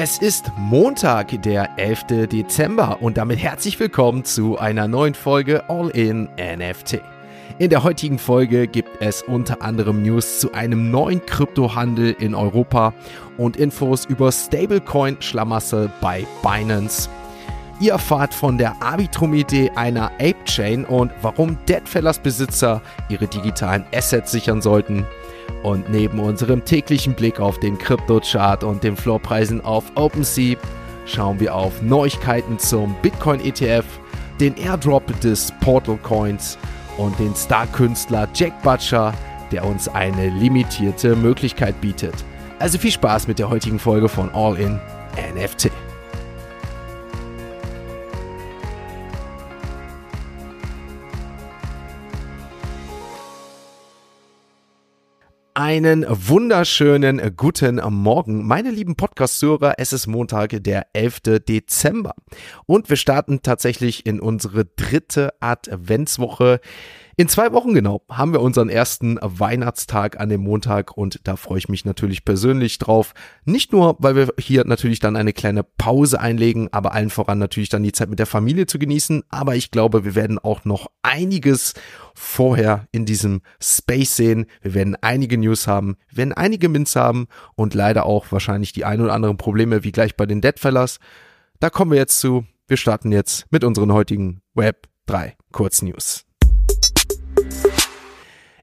Es ist Montag, der 11. Dezember und damit herzlich willkommen zu einer neuen Folge All in NFT. In der heutigen Folge gibt es unter anderem News zu einem neuen Kryptohandel in Europa und Infos über Stablecoin-Schlamassel bei Binance. Ihr erfahrt von der Arbitrum-Idee einer Ape-Chain und warum Deadfellers-Besitzer ihre digitalen Assets sichern sollten – und neben unserem täglichen Blick auf den Kryptochart und den Floorpreisen auf OpenSea schauen wir auf Neuigkeiten zum Bitcoin ETF, den Airdrop des Portal Coins und den Star-Künstler Jack Butcher, der uns eine limitierte Möglichkeit bietet. Also viel Spaß mit der heutigen Folge von All in NFT. Einen wunderschönen guten Morgen, meine lieben Podcast-Hörer. Es ist Montag, der 11. Dezember. Und wir starten tatsächlich in unsere dritte Adventswoche. In zwei Wochen genau haben wir unseren ersten Weihnachtstag an dem Montag und da freue ich mich natürlich persönlich drauf. Nicht nur, weil wir hier natürlich dann eine kleine Pause einlegen, aber allen voran natürlich dann die Zeit mit der Familie zu genießen. Aber ich glaube, wir werden auch noch einiges vorher in diesem Space sehen. Wir werden einige News haben, wir werden einige Mints haben und leider auch wahrscheinlich die ein oder anderen Probleme wie gleich bei den Deadfellers. Da kommen wir jetzt zu. Wir starten jetzt mit unseren heutigen Web 3 Kurznews.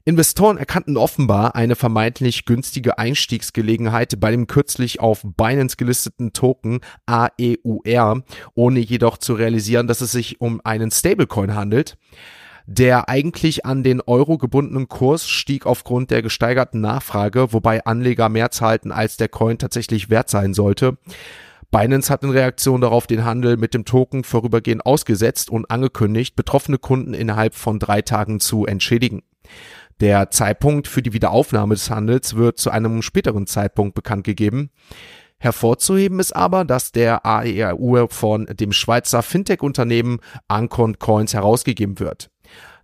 Investoren erkannten offenbar eine vermeintlich günstige Einstiegsgelegenheit bei dem kürzlich auf Binance gelisteten Token AEUR, ohne jedoch zu realisieren, dass es sich um einen Stablecoin handelt. Der eigentlich an den Euro gebundenen Kurs stieg aufgrund der gesteigerten Nachfrage, wobei Anleger mehr zahlten, als der Coin tatsächlich wert sein sollte. Binance hat in Reaktion darauf den Handel mit dem Token vorübergehend ausgesetzt und angekündigt, betroffene Kunden innerhalb von drei Tagen zu entschädigen. Der Zeitpunkt für die Wiederaufnahme des Handels wird zu einem späteren Zeitpunkt bekannt gegeben. Hervorzuheben ist aber, dass der AERU von dem Schweizer Fintech-Unternehmen Ancon Coins herausgegeben wird.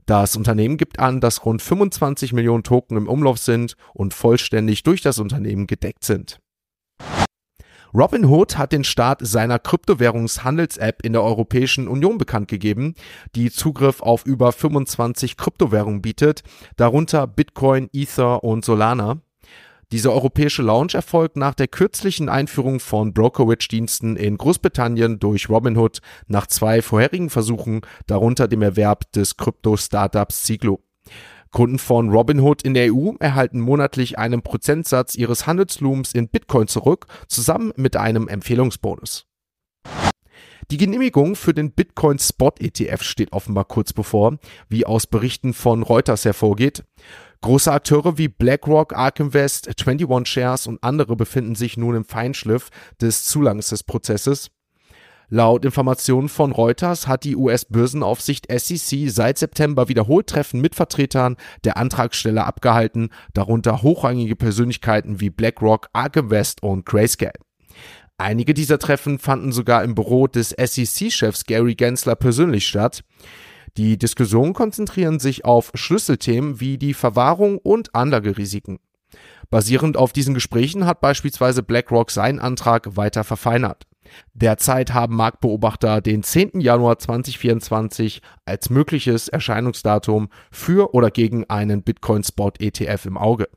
Das Unternehmen gibt an, dass rund 25 Millionen Token im Umlauf sind und vollständig durch das Unternehmen gedeckt sind. Robinhood hat den Start seiner Kryptowährungshandels-App in der Europäischen Union bekannt gegeben, die Zugriff auf über 25 Kryptowährungen bietet, darunter Bitcoin, Ether und Solana. Dieser europäische Launch erfolgt nach der kürzlichen Einführung von Brokerage-Diensten in Großbritannien durch Robinhood nach zwei vorherigen Versuchen, darunter dem Erwerb des Krypto-Startups Siglo. Kunden von Robinhood in der EU erhalten monatlich einen Prozentsatz ihres Handelsvolumens in Bitcoin zurück, zusammen mit einem Empfehlungsbonus. Die Genehmigung für den Bitcoin Spot ETF steht offenbar kurz bevor, wie aus Berichten von Reuters hervorgeht. Große Akteure wie BlackRock, Ark Invest, 21 Shares und andere befinden sich nun im Feinschliff des Zulangs des Prozesses. Laut Informationen von Reuters hat die US-Börsenaufsicht SEC seit September wiederholt Treffen mit Vertretern der Antragsteller abgehalten, darunter hochrangige Persönlichkeiten wie BlackRock, Ark Invest und Grayscale. Einige dieser Treffen fanden sogar im Büro des SEC-Chefs Gary Gensler persönlich statt. Die Diskussionen konzentrieren sich auf Schlüsselthemen wie die Verwahrung und Anlagerisiken. Basierend auf diesen Gesprächen hat beispielsweise BlackRock seinen Antrag weiter verfeinert. Derzeit haben Marktbeobachter den 10. Januar 2024 als mögliches Erscheinungsdatum für oder gegen einen Bitcoin Spot ETF im Auge.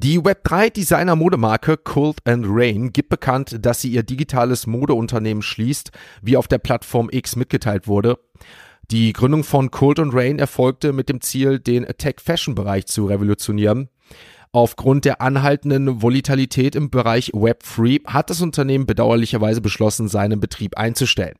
Die Web3 Designer Modemarke Cult and Rain gibt bekannt, dass sie ihr digitales Modeunternehmen schließt, wie auf der Plattform X mitgeteilt wurde. Die Gründung von Cult and Rain erfolgte mit dem Ziel, den Tech-Fashion-Bereich zu revolutionieren. Aufgrund der anhaltenden Volatilität im Bereich Web3 hat das Unternehmen bedauerlicherweise beschlossen, seinen Betrieb einzustellen.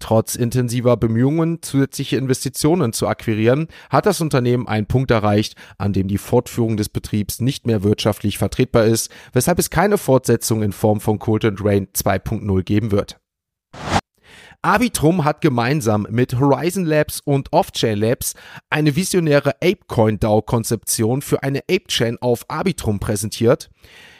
Trotz intensiver Bemühungen, zusätzliche Investitionen zu akquirieren, hat das Unternehmen einen Punkt erreicht, an dem die Fortführung des Betriebs nicht mehr wirtschaftlich vertretbar ist, weshalb es keine Fortsetzung in Form von Cold and Rain 2.0 geben wird. Arbitrum hat gemeinsam mit Horizon Labs und Offchain Labs eine visionäre ApeCoin DAO-Konzeption für eine ApeChain auf Arbitrum präsentiert.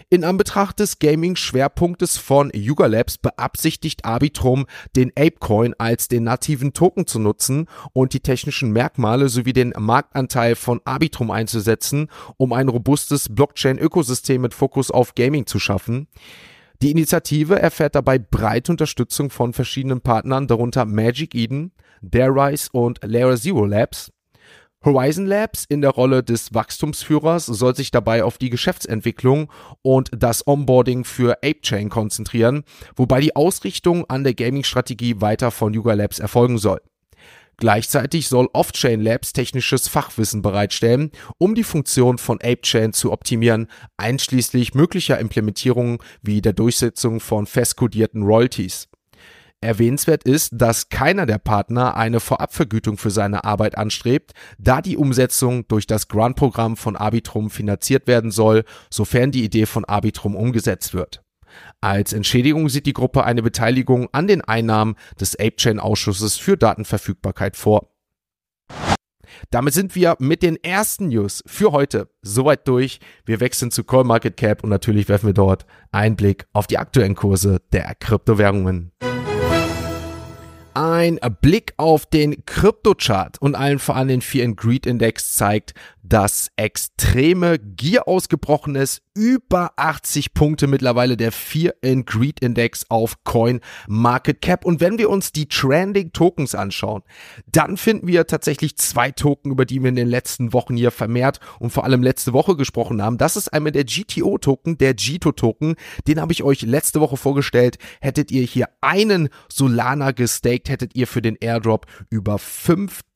In Anbetracht des Gaming-Schwerpunktes von Yuga Labs beabsichtigt Arbitrum, den ApeCoin als den nativen Token zu nutzen und die technischen Merkmale sowie den Marktanteil von Arbitrum einzusetzen, um ein robustes Blockchain-Ökosystem mit Fokus auf Gaming zu schaffen. Die Initiative erfährt dabei breite Unterstützung von verschiedenen Partnern, darunter Magic Eden, Darerise und Layer Zero Labs. Horizon Labs in der Rolle des Wachstumsführers soll sich dabei auf die Geschäftsentwicklung und das Onboarding für ApeChain konzentrieren, wobei die Ausrichtung an der Gaming-Strategie weiter von Yuga Labs erfolgen soll. Gleichzeitig soll Off-Chain Labs technisches Fachwissen bereitstellen, um die Funktion von ApeChain zu optimieren, einschließlich möglicher Implementierungen wie der Durchsetzung von festkodierten Royalties. Erwähnenswert ist, dass keiner der Partner eine Vorabvergütung für seine Arbeit anstrebt, da die Umsetzung durch das Grant-Programm von Arbitrum finanziert werden soll, sofern die Idee von Arbitrum umgesetzt wird. Als Entschädigung sieht die Gruppe eine Beteiligung an den Einnahmen des ApeChain-Ausschusses für Datenverfügbarkeit vor. Damit sind wir mit den ersten News für heute soweit durch. Wir wechseln zu CoinMarketCap und natürlich werfen wir dort einen Blick auf die aktuellen Kurse der Kryptowährungen. Ein Blick auf den Kryptochart und allen voran den Fear and Greed Index zeigt, dass extreme Gier ausgebrochen ist. Über 80 Punkte mittlerweile der Fear and Greed Index auf Coin Market Cap. Und wenn wir uns die Trending Tokens anschauen, dann finden wir tatsächlich zwei Token, über die wir in den letzten Wochen hier vermehrt und vor allem letzte Woche gesprochen haben. Das ist einmal der GTO Token, der GTO Token. Den habe ich euch letzte Woche vorgestellt. Hättet ihr hier einen Solana gestaked, hättet ihr für den Airdrop über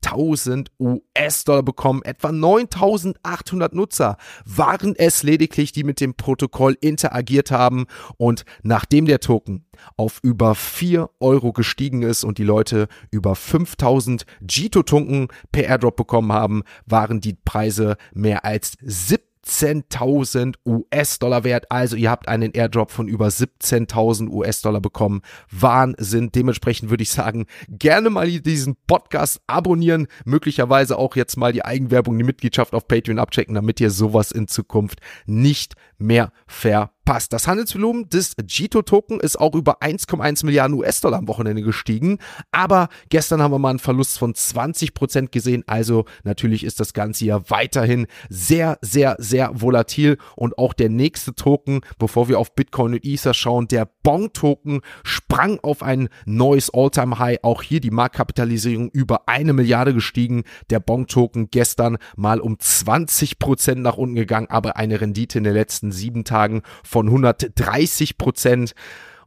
5000 US-Dollar bekommen. Etwa 9800 Nutzer waren es lediglich, die mit dem Protokoll interagiert haben. Und nachdem der Token auf über 4 Euro gestiegen ist und die Leute über 5000 Jito-Token per Airdrop bekommen haben, waren die Preise mehr als 70 17.000 US-Dollar wert. Also ihr habt einen Airdrop von über 17.000 US-Dollar bekommen. Wahnsinn. Dementsprechend würde ich sagen, gerne mal diesen Podcast abonnieren. Möglicherweise auch jetzt mal die Eigenwerbung, die Mitgliedschaft auf Patreon abchecken, damit ihr sowas in Zukunft nicht mehr ver passt. Das Handelsvolumen des Jito-Token ist auch über 1,1 Milliarden US-Dollar am Wochenende gestiegen. Aber gestern haben wir mal einen Verlust von 20 Prozent gesehen. Also natürlich ist das Ganze ja weiterhin sehr, sehr, sehr volatil. Und auch der nächste Token, bevor wir auf Bitcoin und Ether schauen, der Bong-Token sprang auf ein neues All-Time-High. Auch hier die Marktkapitalisierung über eine Milliarde gestiegen. Der Bong-Token gestern mal um 20 Prozent nach unten gegangen, aber eine Rendite in den letzten sieben Tagen von 130 Prozent.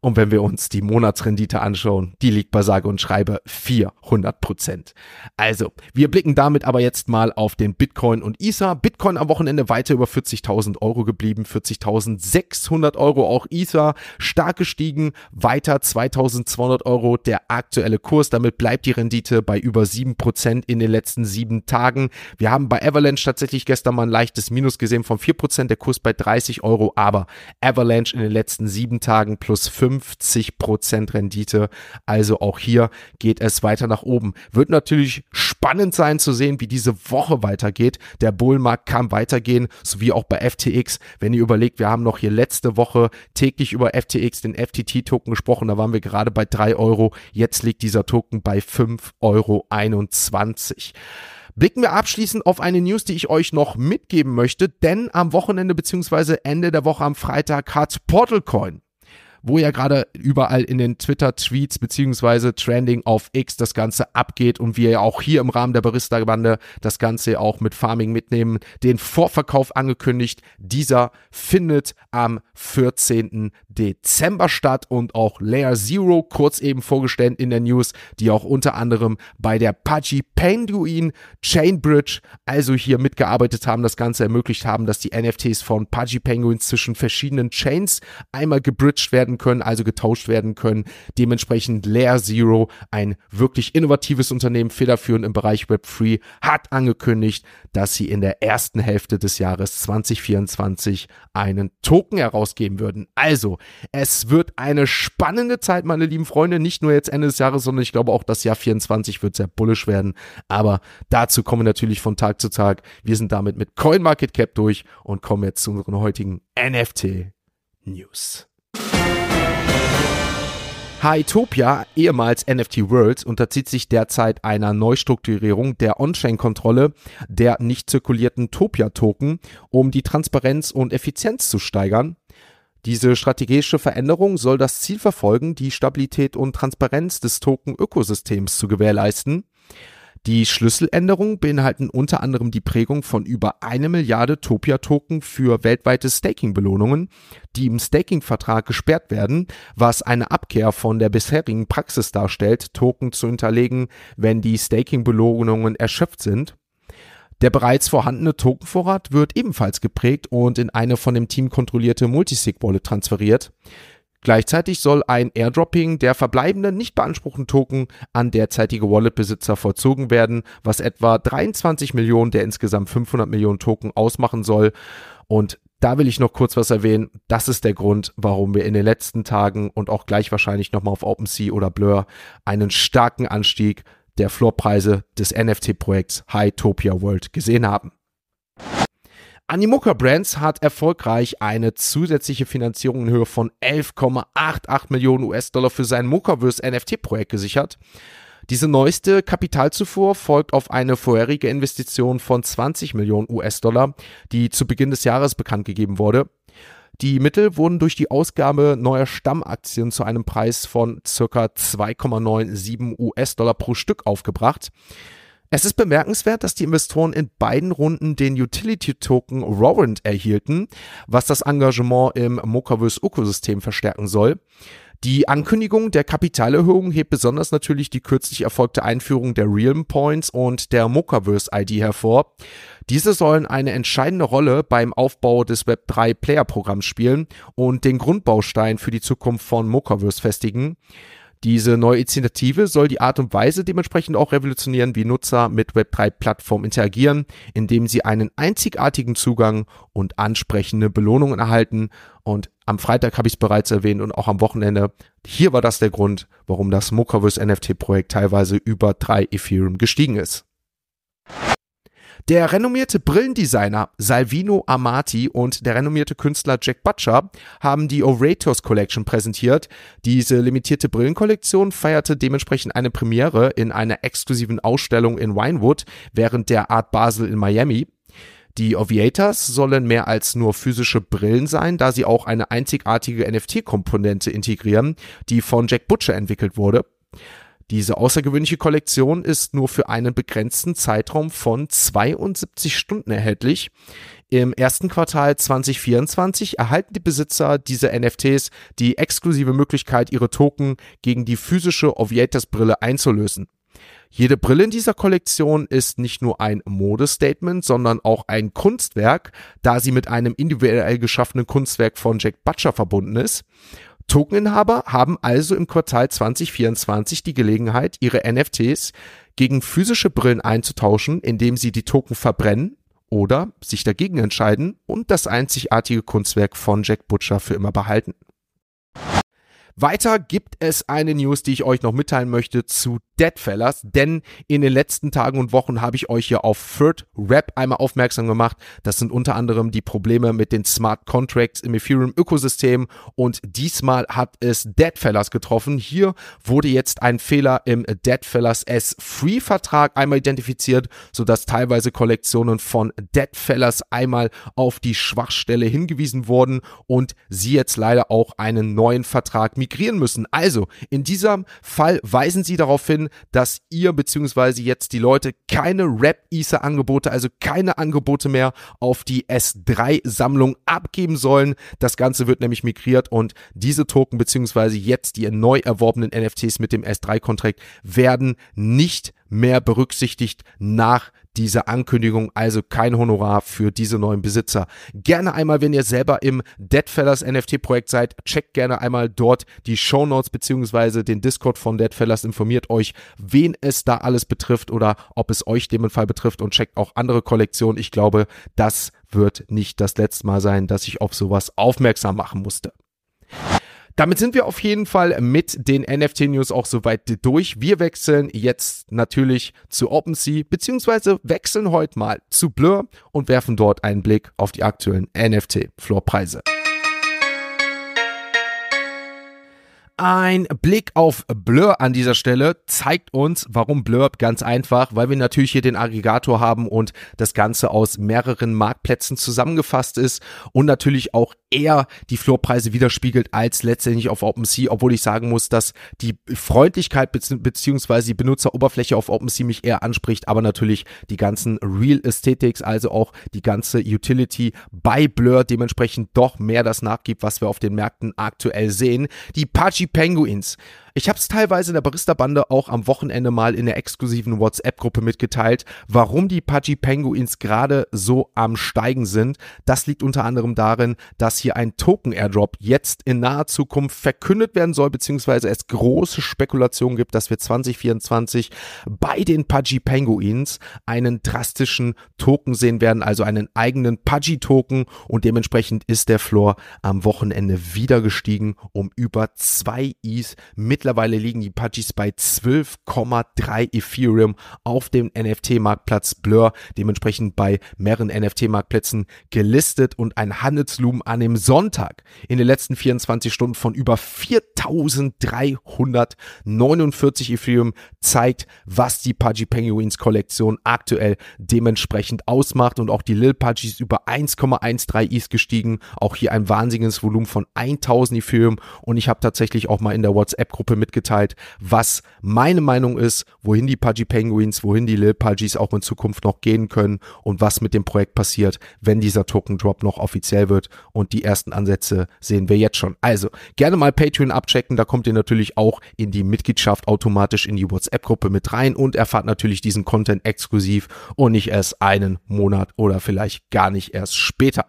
Und wenn wir uns die Monatsrendite anschauen, die liegt bei sage und schreibe 400 Prozent. Also, wir blicken damit aber jetzt mal auf den Bitcoin und Ether. Bitcoin am Wochenende weiter über 40.000 Euro geblieben, 40.600 Euro. Auch Ether stark gestiegen, weiter 2.200 Euro der aktuelle Kurs. Damit bleibt die Rendite bei über 7 Prozent in den letzten sieben Tagen. Wir haben bei Avalanche tatsächlich gestern mal ein leichtes Minus gesehen von 4 Prozent, der Kurs bei 30 Euro, aber Avalanche in den letzten sieben Tagen plus 5 50% Rendite. Also auch hier geht es weiter nach oben. Wird natürlich spannend sein zu sehen, wie diese Woche weitergeht. Der Bullmarkt kann weitergehen, sowie auch bei FTX. Wenn ihr überlegt, wir haben noch hier letzte Woche täglich über FTX, den FTT-Token gesprochen. Da waren wir gerade bei 3 Euro. Jetzt liegt dieser Token bei 5,21 Euro. Blicken wir abschließend auf eine News, die ich euch noch mitgeben möchte, denn am Wochenende bzw. Ende der Woche am Freitag hat Portalcoin wo ja gerade überall in den Twitter-Tweets beziehungsweise Trending auf X das Ganze abgeht und wir ja auch hier im Rahmen der Barista-Bande das Ganze auch mit Farming mitnehmen, den Vorverkauf angekündigt. Dieser findet am 14. Dezember statt und auch Layer Zero kurz eben vorgestellt in der News, die auch unter anderem bei der Pudgy Penguin Chainbridge also hier mitgearbeitet haben, das Ganze ermöglicht haben, dass die NFTs von Pudgy Penguins zwischen verschiedenen Chains einmal gebridged werden können, also getauscht werden können. Dementsprechend Layer Zero, ein wirklich innovatives Unternehmen, federführend im Bereich Web3, hat angekündigt, dass sie in der ersten Hälfte des Jahres 2024 einen Token herausgeben würden. Also, es wird eine spannende Zeit, meine lieben Freunde, nicht nur jetzt Ende des Jahres, sondern ich glaube auch das Jahr 24 wird sehr bullisch werden. Aber dazu kommen wir natürlich von Tag zu Tag. Wir sind damit mit CoinMarketCap durch und kommen jetzt zu unseren heutigen NFT News. Hytopia, ehemals NFT Worlds, unterzieht sich derzeit einer Neustrukturierung der On-Chain-Kontrolle der nicht zirkulierten Topia-Token, um die Transparenz und Effizienz zu steigern. Diese strategische Veränderung soll das Ziel verfolgen, die Stabilität und Transparenz des Token-Ökosystems zu gewährleisten. Die Schlüsseländerungen beinhalten unter anderem die Prägung von über eine Milliarde Topia-Token für weltweite Staking-Belohnungen, die im Staking-Vertrag gesperrt werden, was eine Abkehr von der bisherigen Praxis darstellt, Token zu hinterlegen, wenn die Staking-Belohnungen erschöpft sind. Der bereits vorhandene Tokenvorrat wird ebenfalls geprägt und in eine von dem Team kontrollierte Multisig-Wallet transferiert. Gleichzeitig soll ein Airdropping der verbleibenden nicht beanspruchten Token an derzeitige Wallet-Besitzer vollzogen werden, was etwa 23 Millionen der insgesamt 500 Millionen Token ausmachen soll. Und da will ich noch kurz was erwähnen. Das ist der Grund, warum wir in den letzten Tagen und auch gleich wahrscheinlich nochmal auf OpenSea oder Blur einen starken Anstieg der Floorpreise des NFT-Projekts Hytopia World gesehen haben. Animoca Brands hat erfolgreich eine zusätzliche Finanzierung in Höhe von 11,88 Millionen US-Dollar für sein Mocaverse NFT-Projekt gesichert. Diese neueste Kapitalzufuhr folgt auf eine vorherige Investition von 20 Millionen US-Dollar, die zu Beginn des Jahres bekannt gegeben wurde. Die Mittel wurden durch die Ausgabe neuer Stammaktien zu einem Preis von ca. 2,97 US-Dollar pro Stück aufgebracht. Es ist bemerkenswert, dass die Investoren in beiden Runden den Utility-Token Warrant erhielten, was das Engagement im Mocaverse-Ökosystem verstärken soll. Die Ankündigung der Kapitalerhöhung hebt besonders natürlich die kürzlich erfolgte Einführung der Realm Points und der Mocaverse ID hervor. Diese sollen eine entscheidende Rolle beim Aufbau des Web3 Player Programms spielen und den Grundbaustein für die Zukunft von Mocaverse festigen. Diese neue Initiative soll die Art und Weise dementsprechend auch revolutionieren, wie Nutzer mit Web3-Plattformen interagieren, indem sie einen einzigartigen Zugang und ansprechende Belohnungen erhalten. Und am Freitag habe ich es bereits erwähnt und auch am Wochenende. Hier war das der Grund, warum das Mocaverse NFT-Projekt teilweise über drei Ethereum gestiegen ist. Der renommierte Brillendesigner Salvino Amati und der renommierte Künstler Jack Butcher haben die Orators Collection präsentiert. Diese limitierte Brillenkollektion feierte dementsprechend eine Premiere in einer exklusiven Ausstellung in Winewood während der Art Basel in Miami. Die Oviators sollen mehr als nur physische Brillen sein, da sie auch eine einzigartige NFT-Komponente integrieren, die von Jack Butcher entwickelt wurde. Diese außergewöhnliche Kollektion ist nur für einen begrenzten Zeitraum von 72 Stunden erhältlich. Im ersten Quartal 2024 erhalten die Besitzer dieser NFTs die exklusive Möglichkeit, ihre Token gegen die physische Oviatus-Brille einzulösen. Jede Brille in dieser Kollektion ist nicht nur ein Modestatement, sondern auch ein Kunstwerk, da sie mit einem individuell geschaffenen Kunstwerk von Jack Butcher verbunden ist. Tokeninhaber haben also im Quartal 2024 die Gelegenheit, ihre NFTs gegen physische Brillen einzutauschen, indem sie die Token verbrennen oder sich dagegen entscheiden und das einzigartige Kunstwerk von Jack Butcher für immer behalten. Weiter gibt es eine News, die ich euch noch mitteilen möchte zu Deadfellas, denn in den letzten Tagen und Wochen habe ich euch hier auf Third Rap einmal aufmerksam gemacht. Das sind unter anderem die Probleme mit den Smart Contracts im Ethereum Ökosystem und diesmal hat es Deadfellas getroffen. Hier wurde jetzt ein Fehler im Deadfellas S-Free Vertrag einmal identifiziert, sodass teilweise Kollektionen von Deadfellas einmal auf die Schwachstelle hingewiesen wurden und sie jetzt leider auch einen neuen Vertrag migrieren müssen. Also, in diesem Fall weisen sie darauf hin, dass ihr bzw. jetzt die Leute keine Rap-Ether-Angebote, also keine Angebote mehr auf die S3-Sammlung abgeben sollen. Das Ganze wird nämlich migriert und diese Token bzw. jetzt die neu erworbenen NFTs mit dem S3-Kontrakt werden nicht mehr berücksichtigt nach dieser Ankündigung, also kein Honorar für diese neuen Besitzer. Gerne einmal, wenn ihr selber im Deadfellas NFT-Projekt seid, checkt gerne einmal dort die Show Notes beziehungsweise den Discord von Deadfellas, informiert euch, wen es da alles betrifft oder ob es euch dem Fall betrifft und checkt auch andere Kollektionen. Ich glaube, das wird nicht das letzte Mal sein, dass ich auf sowas aufmerksam machen musste. Damit sind wir auf jeden Fall mit den NFT-News auch soweit durch. Wir wechseln jetzt natürlich zu OpenSea, beziehungsweise wechseln heute mal zu Blur und werfen dort einen Blick auf die aktuellen NFT-Floorpreise. Ein Blick auf Blur an dieser Stelle zeigt uns, warum Blur ganz einfach, weil wir natürlich hier den Aggregator haben und das Ganze aus mehreren Marktplätzen zusammengefasst ist und natürlich auch eher die Floorpreise widerspiegelt als letztendlich auf OpenSea, obwohl ich sagen muss, dass die Freundlichkeit bzw. die Benutzeroberfläche auf OpenSea mich eher anspricht, aber natürlich die ganzen Real Aesthetics, also auch die ganze Utility bei Blur dementsprechend doch mehr das nachgibt, was wir auf den Märkten aktuell sehen. Die Pudgy Penguins ich habe es teilweise in der Barista-Bande auch am Wochenende mal in der exklusiven WhatsApp-Gruppe mitgeteilt, warum die Pudgy Penguins gerade so am Steigen sind. Das liegt unter anderem darin, dass hier ein Token-Airdrop jetzt in naher Zukunft verkündet werden soll, beziehungsweise es große Spekulationen gibt, dass wir 2024 bei den Pudgy Penguins einen drastischen Token sehen werden, also einen eigenen Pudgy-Token und dementsprechend ist der Floor am Wochenende wieder gestiegen um über zwei ETH mittlerweile Mittlerweile liegen die Pudgies bei 12,3 Ethereum auf dem NFT-Marktplatz Blur, dementsprechend bei mehreren NFT-Marktplätzen gelistet und ein Handelslumen an dem Sonntag in den letzten 24 Stunden von über 4349 Ethereum zeigt, was die Pudgy Penguins Kollektion aktuell dementsprechend ausmacht. Und auch die Lil Pudgies über 1,13 ETH gestiegen, auch hier ein wahnsinniges Volumen von 1000 Ethereum. Und ich habe tatsächlich auch mal in der WhatsApp-Gruppe mitgeteilt, was meine Meinung ist, wohin die Pudgy Penguins, wohin die Lil Pudgies auch in Zukunft noch gehen können und was mit dem Projekt passiert, wenn dieser Token Drop noch offiziell wird. Und die ersten Ansätze sehen wir jetzt schon. Also gerne mal Patreon abchecken, da kommt ihr natürlich auch in die Mitgliedschaft automatisch in die WhatsApp-Gruppe mit rein und erfahrt natürlich diesen Content exklusiv und nicht erst einen Monat oder vielleicht gar nicht erst später.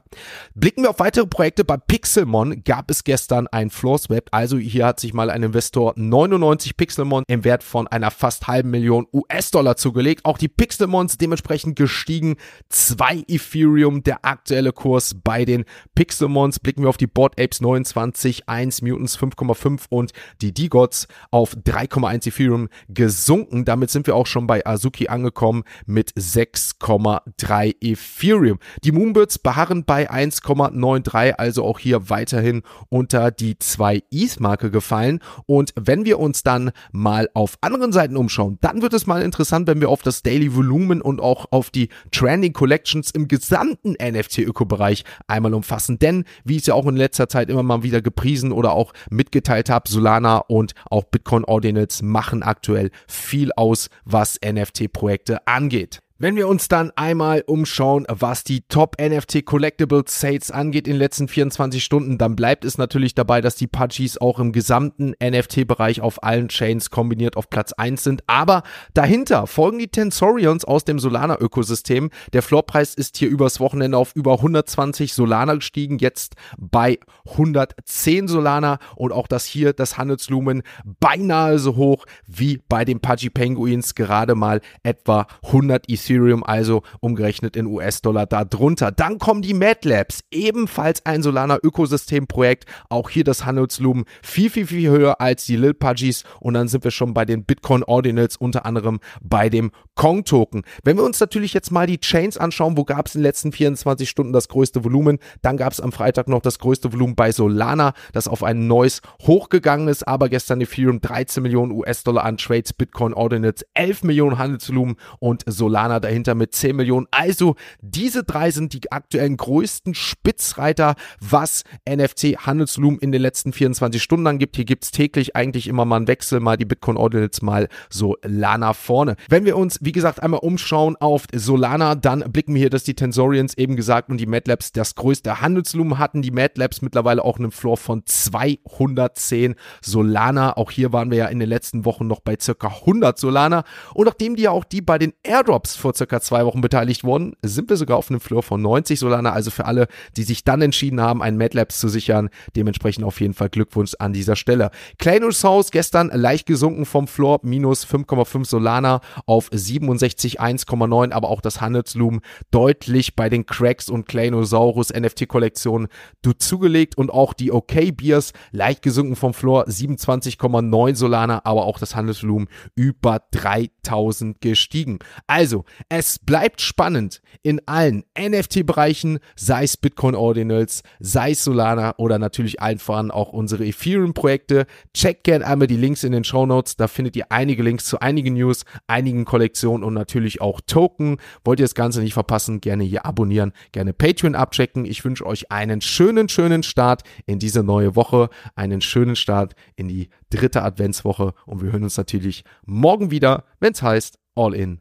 Blicken wir auf weitere Projekte. Bei Pixelmon gab es gestern ein Floor. Also hier hat sich mal ein Investor 99 Pixelmon im Wert von einer fast halben Million US-Dollar zugelegt. Auch die Pixelmons dementsprechend gestiegen. 2 Ethereum der aktuelle Kurs bei den Pixelmons. Blicken wir auf die Board Apes 29, 1 Mutants 5,5 und die D-Gods auf 3,1 Ethereum gesunken. Damit sind wir auch schon bei Azuki angekommen mit 6,3 Ethereum. Die Moonbirds beharren bei 1,93, also auch hier weiterhin unter die 2 ETH-Marke gefallen. Und wenn wir uns dann mal auf anderen Seiten umschauen, dann wird es mal interessant, wenn wir auf das Daily Volumen und auch auf die Trending Collections im gesamten NFT-Ökobereich einmal umfassen. Denn, wie ich es ja auch in letzter Zeit immer mal wieder gepriesen oder auch mitgeteilt habe, Solana und auch Bitcoin Ordinals machen aktuell viel aus, was NFT-Projekte angeht. Wenn wir uns dann einmal umschauen, was die Top NFT Collectible Sales angeht in den letzten 24 Stunden, dann bleibt es natürlich dabei, dass die Pudgies auch im gesamten NFT-Bereich auf allen Chains kombiniert auf Platz 1 sind. Aber dahinter folgen die Tensorions aus dem Solana-Ökosystem. Der Floorpreis ist hier übers Wochenende auf über 120 Solana gestiegen, jetzt bei 110 Solana und auch das hier, das Handelslumen, beinahe so hoch wie bei den Pudgy Penguins, gerade mal etwa 100 Ethereum Ethereum also umgerechnet in US-Dollar darunter. Dann kommen die Mad Labs, ebenfalls ein Solana Ökosystemprojekt. Auch hier das Handelslumen viel, viel, viel höher als die Lil Pudgies. Und dann sind wir schon bei den Bitcoin Ordinals, unter anderem bei dem Kong Token. Wenn wir uns natürlich jetzt mal die Chains anschauen, wo gab es in den letzten 24 Stunden das größte Volumen, dann gab es am Freitag noch das größte Volumen bei Solana, das auf ein neues hochgegangen ist, aber gestern Ethereum 13 Millionen US-Dollar an Trades, Bitcoin Ordinals 11 Millionen Handelsvolumen und Solana dahinter mit 10 Millionen. Also diese drei sind die aktuellen größten Spitzreiter, was NFT-Handelsvolumen in den letzten 24 Stunden angibt. Hier gibt es täglich eigentlich immer mal einen Wechsel, mal die Bitcoin Ordinals, mal Solana vorne. Wenn wir uns, wie gesagt, einmal umschauen auf Solana, dann blicken wir hier, dass die Tensorians eben gesagt und die MATLabs das größte Handelsvolumen hatten. Die MATLabs mittlerweile auch einen Floor von 210 Solana. Auch hier waren wir ja in den letzten Wochen noch bei circa 100 Solana. Und nachdem die ja auch die bei den Airdrops vor circa zwei Wochen beteiligt wurden, sind wir sogar auf einem Floor von 90 Solana. Also für alle, die sich dann entschieden haben, ein MATLabs zu sichern, dementsprechend auf jeden Fall Glückwunsch an dieser Stelle. Kleinus House gestern leicht gesunken vom Floor, minus 5,5 Solana auf 67,1,9, aber auch das Handelslumen deutlich bei den Cracks und Kleinosaurus NFT-Kollektionen zugelegt und auch die OK Beers leicht gesunken vom Floor, 27,9 Solana, aber auch das Handelsvolumen über 3000 gestiegen. Also, Es bleibt spannend in allen NFT-Bereichen, sei es Bitcoin Ordinals, sei es Solana oder natürlich allen voran auch unsere Ethereum-Projekte. Checkt gerne einmal die Links in den Show Notes. Da findet ihr einige Links zu einigen News, einigen Kollektionen und natürlich auch Token. Wollt ihr das Ganze nicht verpassen, gerne hier abonnieren, gerne Patreon abchecken. Ich wünsche euch einen schönen, schönen Start in diese neue Woche, einen schönen Start in die dritte Adventswoche und wir hören uns natürlich morgen wieder, wenn es heißt All in